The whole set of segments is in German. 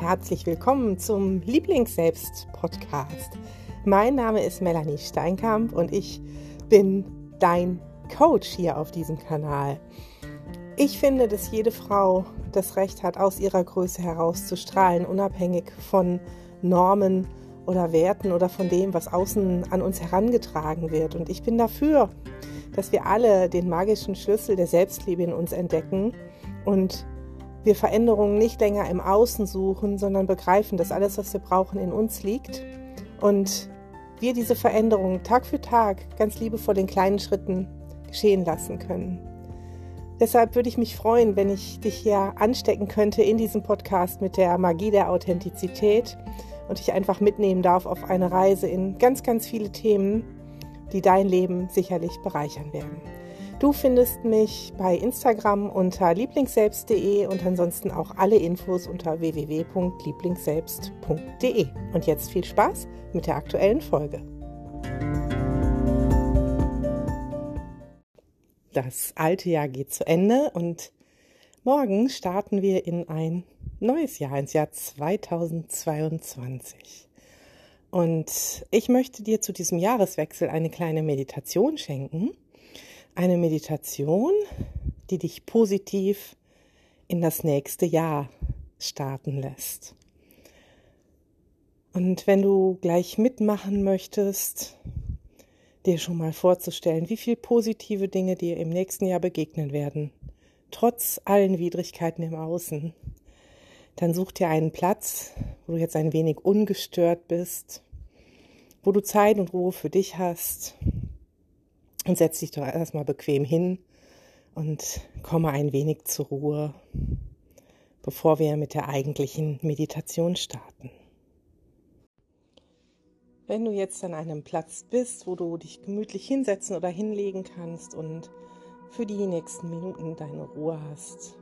herzlich willkommen zum Lieblingsselbst-Podcast. Mein Name ist Melanie Steinkamp und ich bin dein Coach hier auf diesem Kanal. Ich finde, dass jede Frau das Recht hat, aus ihrer Größe herauszustrahlen, unabhängig von Normen oder Werten oder von dem, was außen an uns herangetragen wird. Und ich bin dafür, dass wir alle den magischen Schlüssel der Selbstliebe in uns entdecken und wir Veränderungen nicht länger im Außen suchen, sondern begreifen, dass alles, was wir brauchen, in uns liegt und wir diese Veränderungen Tag für Tag ganz liebevoll in kleinen Schritten geschehen lassen können. Deshalb würde ich mich freuen, wenn ich dich hier anstecken könnte in diesem Podcast mit der Magie der Authentizität und dich einfach mitnehmen darf auf eine Reise in ganz, ganz viele Themen, die dein Leben sicherlich bereichern werden. Du findest mich bei Instagram unter lieblingsselbst.de und ansonsten auch alle Infos unter www.lieblingsselbst.de. Und jetzt viel Spaß mit der aktuellen Folge. Das alte Jahr geht zu Ende und morgen starten wir in ein neues Jahr, ins Jahr 2022. Und ich möchte dir zu diesem Jahreswechsel eine kleine Meditation schenken eine Meditation, die dich positiv in das nächste Jahr starten lässt. Und wenn du gleich mitmachen möchtest, dir schon mal vorzustellen, wie viele positive Dinge dir im nächsten Jahr begegnen werden, trotz allen Widrigkeiten im Außen, dann such dir einen Platz, wo du jetzt ein wenig ungestört bist, wo du Zeit und Ruhe für dich hast, und setz dich doch erstmal bequem hin und komme ein wenig zur Ruhe, bevor wir mit der eigentlichen Meditation starten. Wenn du jetzt an einem Platz bist, wo du dich gemütlich hinsetzen oder hinlegen kannst und für die nächsten Minuten deine Ruhe hast,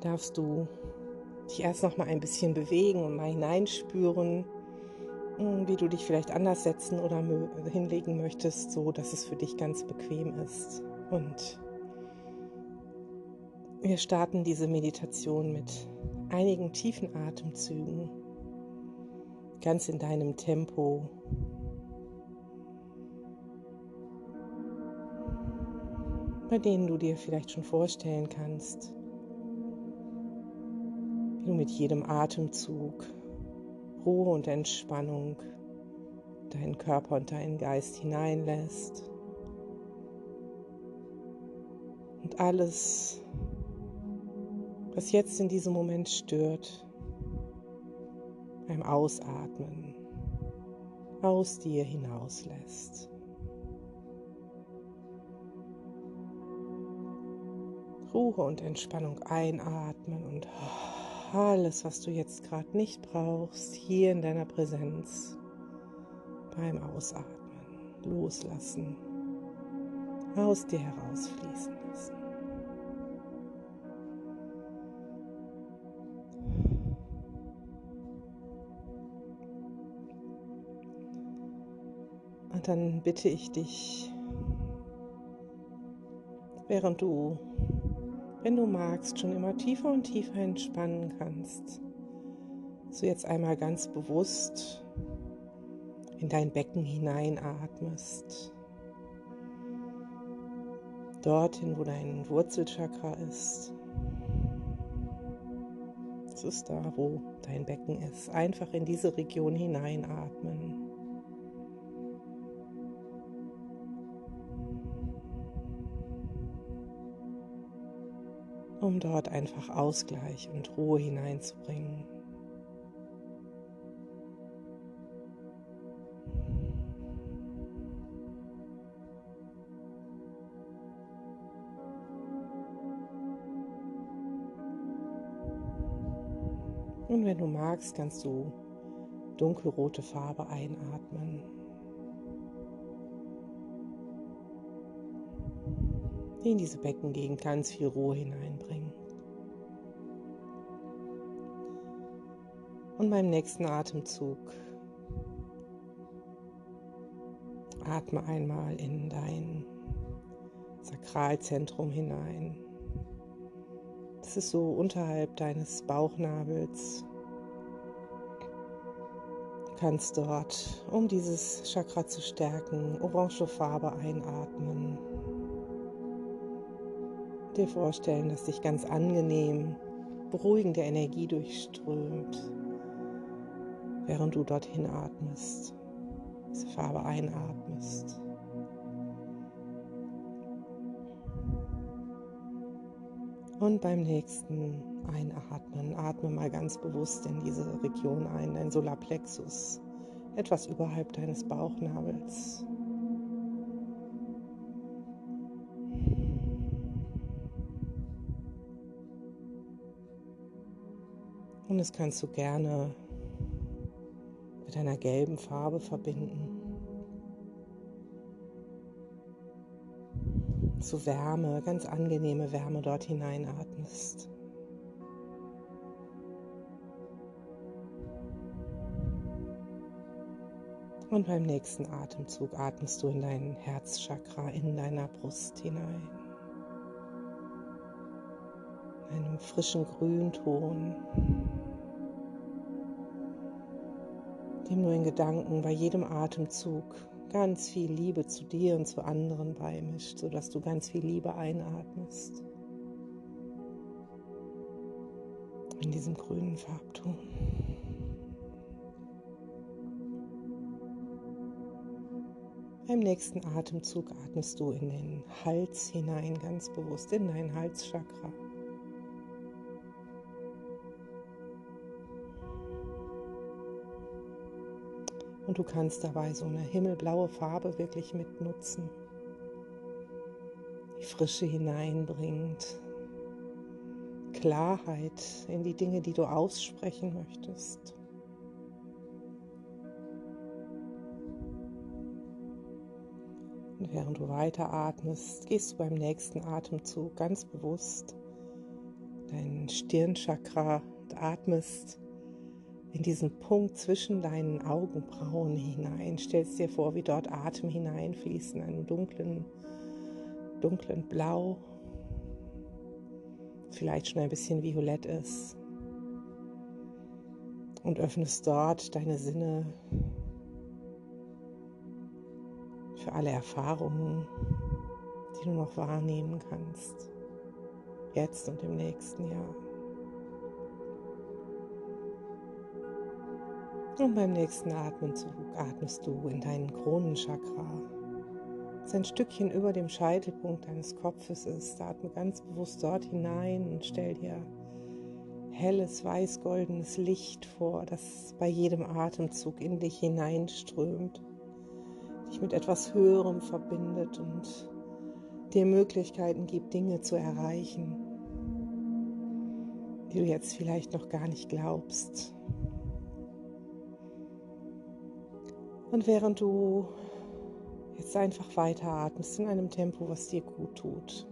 darfst du dich erst noch mal ein bisschen bewegen und mal hineinspüren, hm, wie du dich vielleicht anders setzen oder hinlegen möchtest, so dass es für dich ganz bequem ist. Und wir starten diese Meditation mit einigen tiefen Atemzügen, ganz in deinem Tempo. bei denen du dir vielleicht schon vorstellen kannst, wie du mit jedem Atemzug Ruhe und Entspannung deinen Körper und deinen Geist hineinlässt. Und alles, was jetzt in diesem Moment stört, beim Ausatmen aus dir hinauslässt. Ruhe und Entspannung einatmen und alles, was du jetzt gerade nicht brauchst, hier in deiner Präsenz beim Ausatmen loslassen, aus dir herausfließen lassen. Und dann bitte ich dich, während du wenn du magst, schon immer tiefer und tiefer entspannen kannst. So jetzt einmal ganz bewusst in dein Becken hineinatmest. Dorthin, wo dein Wurzelchakra ist. Das ist da, wo dein Becken ist. Einfach in diese Region hineinatmen. Um dort einfach Ausgleich und Ruhe hineinzubringen. Und wenn du magst, kannst du dunkelrote Farbe einatmen. In diese Beckengegend ganz viel Ruhe hineinbringen. Und beim nächsten Atemzug atme einmal in dein Sakralzentrum hinein. Das ist so unterhalb deines Bauchnabels, kannst dort, um dieses Chakra zu stärken, orange Farbe einatmen. Dir vorstellen, dass dich ganz angenehm, beruhigende Energie durchströmt, während du dorthin atmest, diese Farbe einatmest. Und beim nächsten Einatmen, atme mal ganz bewusst in diese Region ein, dein Solarplexus, etwas überhalb deines Bauchnabels. Das kannst du gerne mit einer gelben Farbe verbinden. So Wärme, ganz angenehme Wärme dort hineinatmest. Und beim nächsten Atemzug atmest du in dein Herzchakra, in deiner Brust hinein. In einem frischen Grünton, dem du in Gedanken bei jedem Atemzug ganz viel Liebe zu dir und zu anderen beimischt, sodass du ganz viel Liebe einatmest. In diesem grünen Farbton. Beim nächsten Atemzug atmest du in den Hals hinein, ganz bewusst in dein Halschakra. Und du kannst dabei so eine himmelblaue Farbe wirklich mitnutzen, die Frische hineinbringt, Klarheit in die Dinge, die du aussprechen möchtest. Und während du weiter atmest, gehst du beim nächsten Atemzug ganz bewusst dein Stirnchakra und atmest in diesen Punkt zwischen deinen Augenbrauen hinein. Stellst dir vor, wie dort Atem hineinfließt in einem dunklen, dunklen Blau, vielleicht schon ein bisschen violett ist. Und öffnest dort deine Sinne für alle Erfahrungen, die du noch wahrnehmen kannst, jetzt und im nächsten Jahr. Und beim nächsten Atemzug atmest du in deinen Kronenchakra, das ein Stückchen über dem Scheitelpunkt deines Kopfes ist. Atme ganz bewusst dort hinein und stell dir helles, weiß-goldenes Licht vor, das bei jedem Atemzug in dich hineinströmt dich mit etwas Höherem verbindet und dir Möglichkeiten gibt, Dinge zu erreichen, die du jetzt vielleicht noch gar nicht glaubst. Und während du jetzt einfach weiteratmest in einem Tempo, was dir gut tut,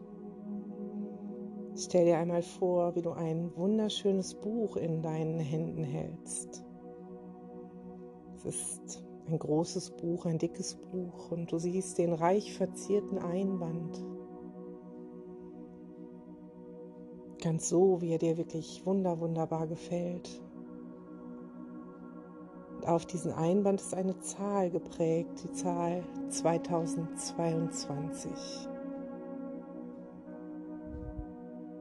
stell dir einmal vor, wie du ein wunderschönes Buch in deinen Händen hältst. Es ist ein großes Buch, ein dickes Buch und du siehst den reich verzierten Einband. Ganz so, wie er dir wirklich wunder, wunderbar gefällt. Auf diesen Einband ist eine Zahl geprägt, die Zahl 2022.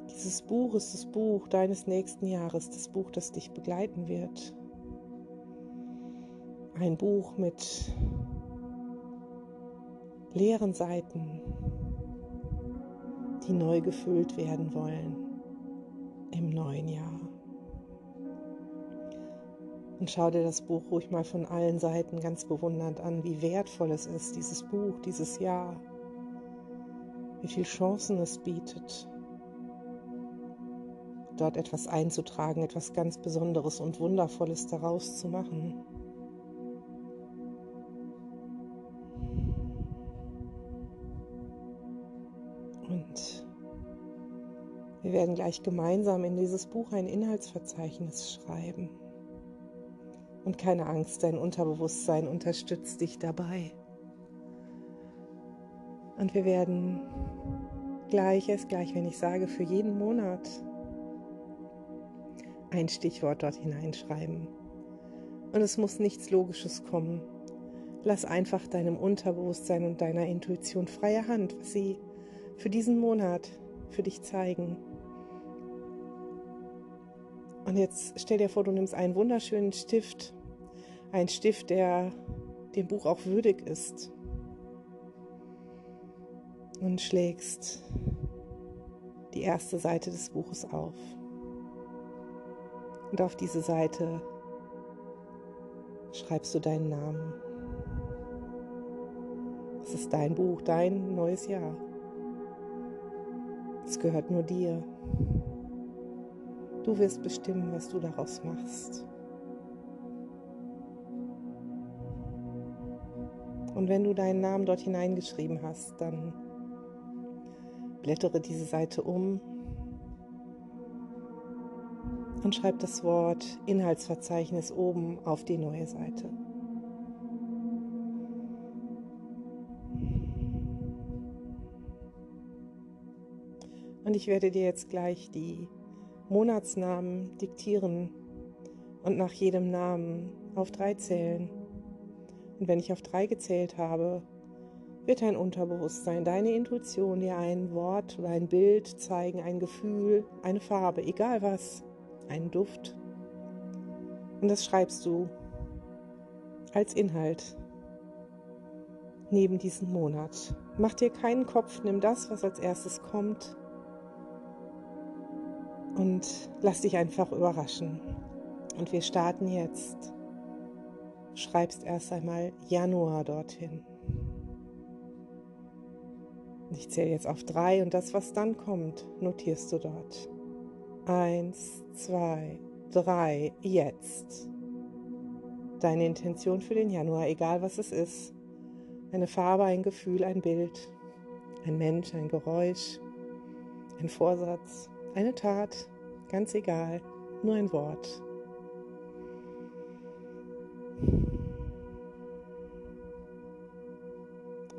Dieses Buch ist das Buch deines nächsten Jahres, das Buch, das dich begleiten wird ein Buch mit leeren Seiten, die neu gefüllt werden wollen im neuen Jahr. Und schau dir das Buch ruhig mal von allen Seiten ganz bewundernd an, wie wertvoll es ist, dieses Buch, dieses Jahr, wie viele Chancen es bietet, dort etwas einzutragen, etwas ganz Besonderes und Wundervolles daraus zu machen. Wir werden gleich gemeinsam in dieses Buch ein Inhaltsverzeichnis schreiben. Und keine Angst, dein Unterbewusstsein unterstützt dich dabei. Und wir werden gleich, erst gleich, wenn ich sage, für jeden Monat ein Stichwort dort hineinschreiben. Und es muss nichts Logisches kommen. Lass einfach deinem Unterbewusstsein und deiner Intuition freie Hand, was sie für diesen Monat für dich zeigen. Und jetzt stell dir vor, du nimmst einen wunderschönen Stift, einen Stift, der dem Buch auch würdig ist, und schlägst die erste Seite des Buches auf. Und auf diese Seite schreibst du deinen Namen. Es ist dein Buch, dein neues Jahr. Es gehört nur dir. Du wirst bestimmen, was du daraus machst. Und wenn du deinen Namen dort hineingeschrieben hast, dann blättere diese Seite um und schreib das Wort Inhaltsverzeichnis oben auf die neue Seite. Und ich werde dir jetzt gleich die Monatsnamen diktieren und nach jedem Namen auf drei zählen. Und wenn ich auf drei gezählt habe, wird dein Unterbewusstsein, deine Intuition dir ein Wort oder ein Bild zeigen, ein Gefühl, eine Farbe, egal was, einen Duft. Und das schreibst du als Inhalt neben diesem Monat. Mach dir keinen Kopf, nimm das, was als erstes kommt und lass dich einfach überraschen. Und wir starten jetzt. Schreibst erst einmal Januar dorthin. Ich zähle jetzt auf drei und das, was dann kommt, notierst du dort. Eins, zwei, drei, jetzt. Deine Intention für den Januar, egal was es ist. Eine Farbe, ein Gefühl, ein Bild, ein Mensch, ein Geräusch, ein Vorsatz, eine Tat, ganz egal, nur ein Wort.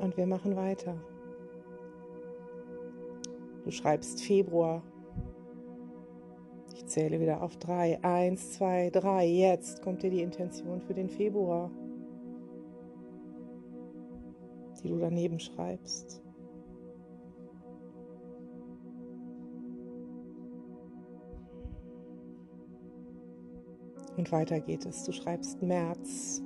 Und wir machen weiter. Du schreibst Februar. Ich zähle wieder auf drei. Eins, zwei, drei. Jetzt kommt dir die Intention für den Februar, die du daneben schreibst. Und weiter geht es. Du schreibst März.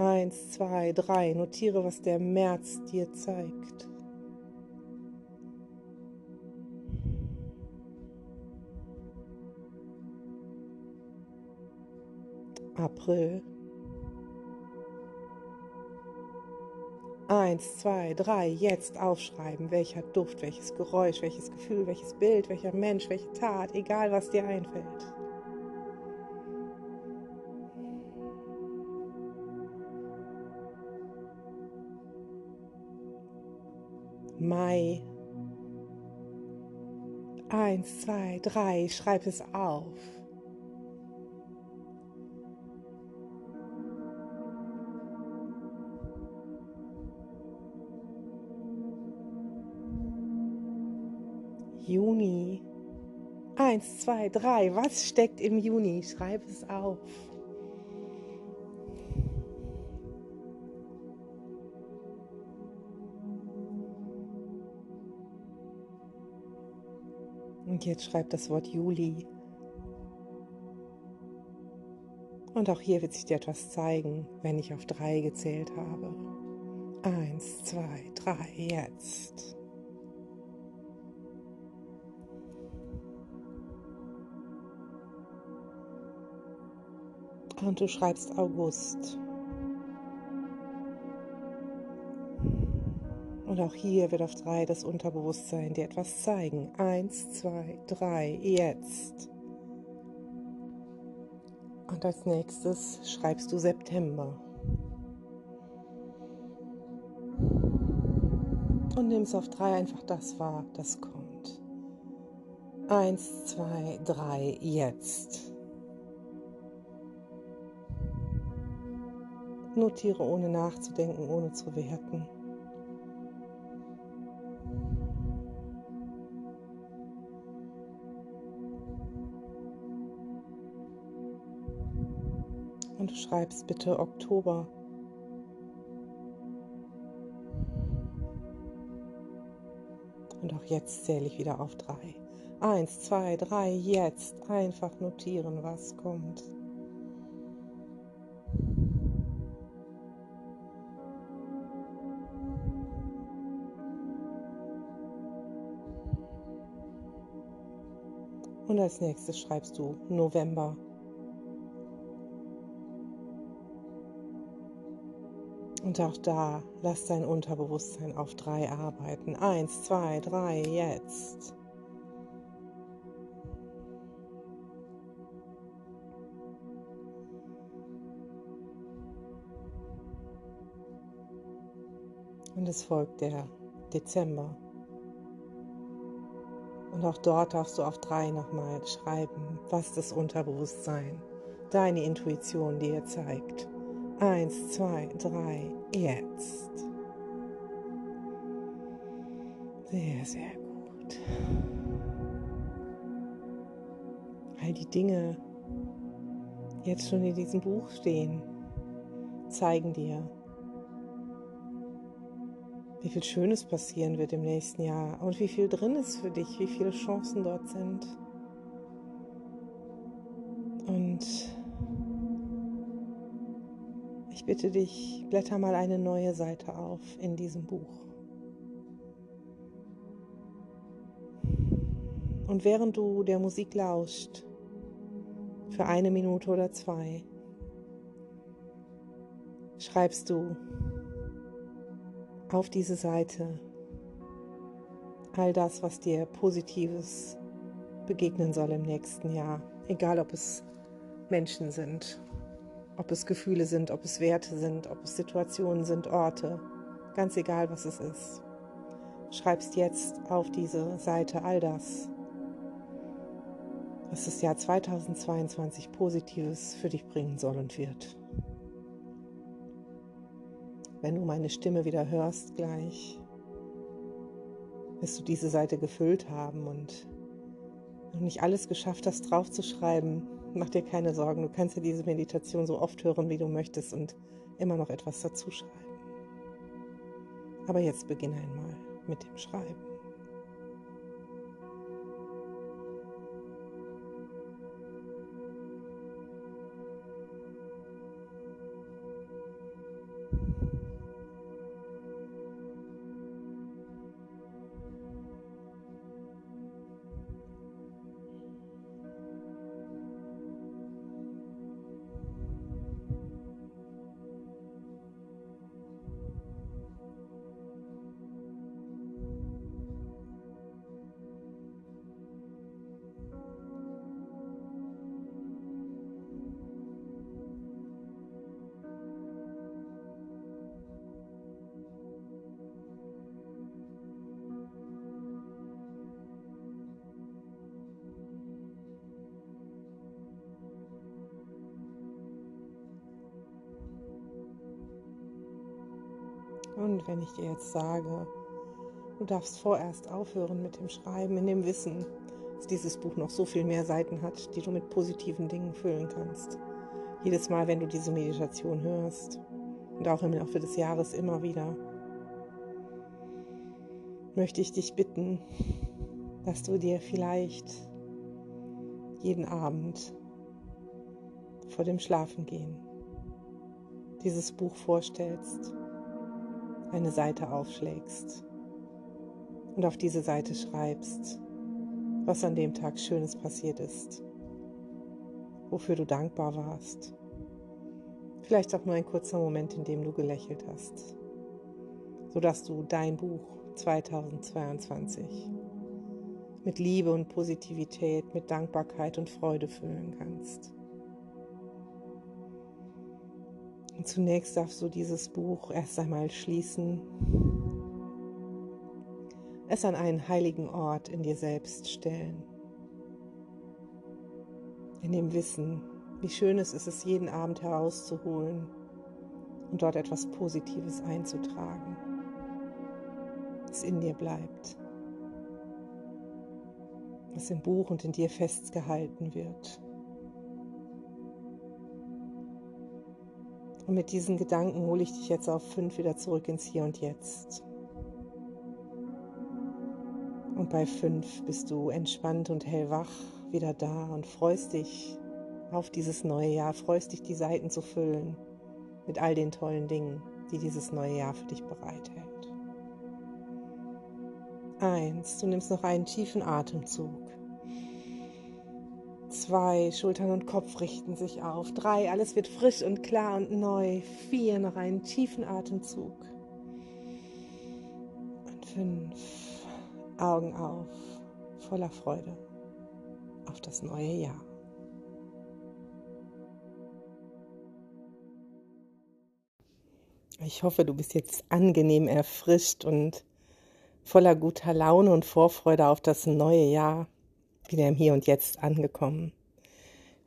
Eins, zwei, drei. Notiere, was der März dir zeigt. April. Eins, zwei, drei, jetzt aufschreiben, welcher Duft, welches Geräusch, welches Gefühl, welches Bild, welcher Mensch, welche Tat, egal was dir einfällt. Mai. Eins, zwei, drei, schreib es auf. Juni. Eins, zwei, drei. Was steckt im Juni? Schreib es auf. Und jetzt schreib das Wort Juli. Und auch hier wird sich dir etwas zeigen, wenn ich auf drei gezählt habe. Eins, zwei, drei, jetzt. Und du schreibst August. Und auch hier wird auf drei das Unterbewusstsein dir etwas zeigen. Eins, zwei, drei, jetzt. Und als nächstes schreibst du September. Und nimmst auf drei einfach das wahr, das kommt. Eins, zwei, drei, jetzt. Notiere ohne nachzudenken, ohne zu werten. Und schreibst bitte Oktober. Und auch jetzt zähle ich wieder auf drei. Eins, zwei, drei, jetzt. Einfach notieren, was kommt. Und als nächstes schreibst du November. Und auch da lass dein Unterbewusstsein auf drei arbeiten. Eins, zwei, drei, jetzt. Und es folgt der Dezember. Und auch dort darfst du auf drei nochmal schreiben, was das Unterbewusstsein, deine Intuition dir zeigt. Eins, zwei, drei, jetzt. Sehr, sehr gut. All die Dinge, die jetzt schon in diesem Buch stehen, zeigen dir, wie viel Schönes passieren wird im nächsten Jahr und wie viel drin ist für dich, wie viele Chancen dort sind. Und ich bitte dich, blätter mal eine neue Seite auf in diesem Buch. Und während du der Musik lauscht, für eine Minute oder zwei, schreibst du auf diese Seite all das, was dir Positives begegnen soll im nächsten Jahr. Egal, ob es Menschen sind, ob es Gefühle sind, ob es Werte sind, ob es Situationen sind, Orte. Ganz egal, was es ist. Schreibst jetzt auf diese Seite all das, was das Jahr 2022 Positives für dich bringen soll und wird. Wenn du meine Stimme wieder hörst gleich, wirst du diese Seite gefüllt haben und noch nicht alles geschafft hast, draufzuschreiben, mach dir keine Sorgen. Du kannst ja diese Meditation so oft hören, wie du möchtest und immer noch etwas dazu schreiben. Aber jetzt beginn einmal mit dem Schreiben. Und wenn ich dir jetzt sage, du darfst vorerst aufhören mit dem Schreiben, in dem Wissen, dass dieses Buch noch so viel mehr Seiten hat, die du mit positiven Dingen füllen kannst. Jedes Mal, wenn du diese Meditation hörst und auch im Laufe des Jahres immer wieder, möchte ich dich bitten, dass du dir vielleicht jeden Abend vor dem Schlafengehen dieses Buch vorstellst eine Seite aufschlägst und auf diese Seite schreibst, was an dem Tag Schönes passiert ist, wofür du dankbar warst. Vielleicht auch nur ein kurzer Moment, in dem du gelächelt hast, sodass du dein Buch 2022 mit Liebe und Positivität, mit Dankbarkeit und Freude füllen kannst. Und zunächst darfst du dieses Buch erst einmal schließen, es an einen heiligen Ort in dir selbst stellen. In dem Wissen, wie schön es ist, es jeden Abend herauszuholen und dort etwas Positives einzutragen, das in dir bleibt, was im Buch und in dir festgehalten wird. Und mit diesen Gedanken hole ich dich jetzt auf fünf wieder zurück ins Hier und Jetzt. Und bei fünf bist du entspannt und hellwach wieder da und freust dich auf dieses neue Jahr, freust dich, die Seiten zu füllen mit all den tollen Dingen, die dieses neue Jahr für dich bereithält. Eins, du nimmst noch einen tiefen Atemzug. Zwei, Schultern und Kopf richten sich auf. Drei, alles wird frisch und klar und neu. Vier, noch einen tiefen Atemzug. Und fünf, Augen auf, voller Freude auf das neue Jahr. Ich hoffe, du bist jetzt angenehm erfrischt und voller guter Laune und Vorfreude auf das neue Jahr wieder im Hier und Jetzt angekommen.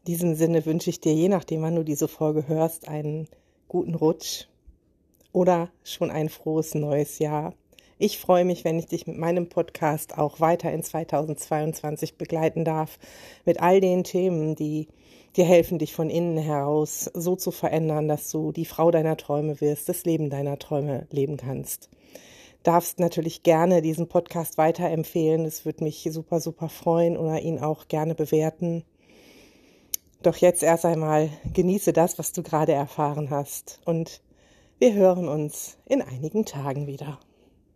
In diesem Sinne wünsche ich dir, je nachdem, wann du diese Folge hörst, einen guten Rutsch oder schon ein frohes neues Jahr. Ich freue mich, wenn ich dich mit meinem Podcast auch weiter in 2022 begleiten darf, mit all den Themen, die dir helfen, dich von innen heraus so zu verändern, dass du die Frau deiner Träume wirst, das Leben deiner Träume leben kannst darfst natürlich gerne diesen Podcast weiterempfehlen. Es würde mich super, super freuen oder ihn auch gerne bewerten. Doch jetzt erst einmal genieße das, was du gerade erfahren hast. Und wir hören uns in einigen Tagen wieder.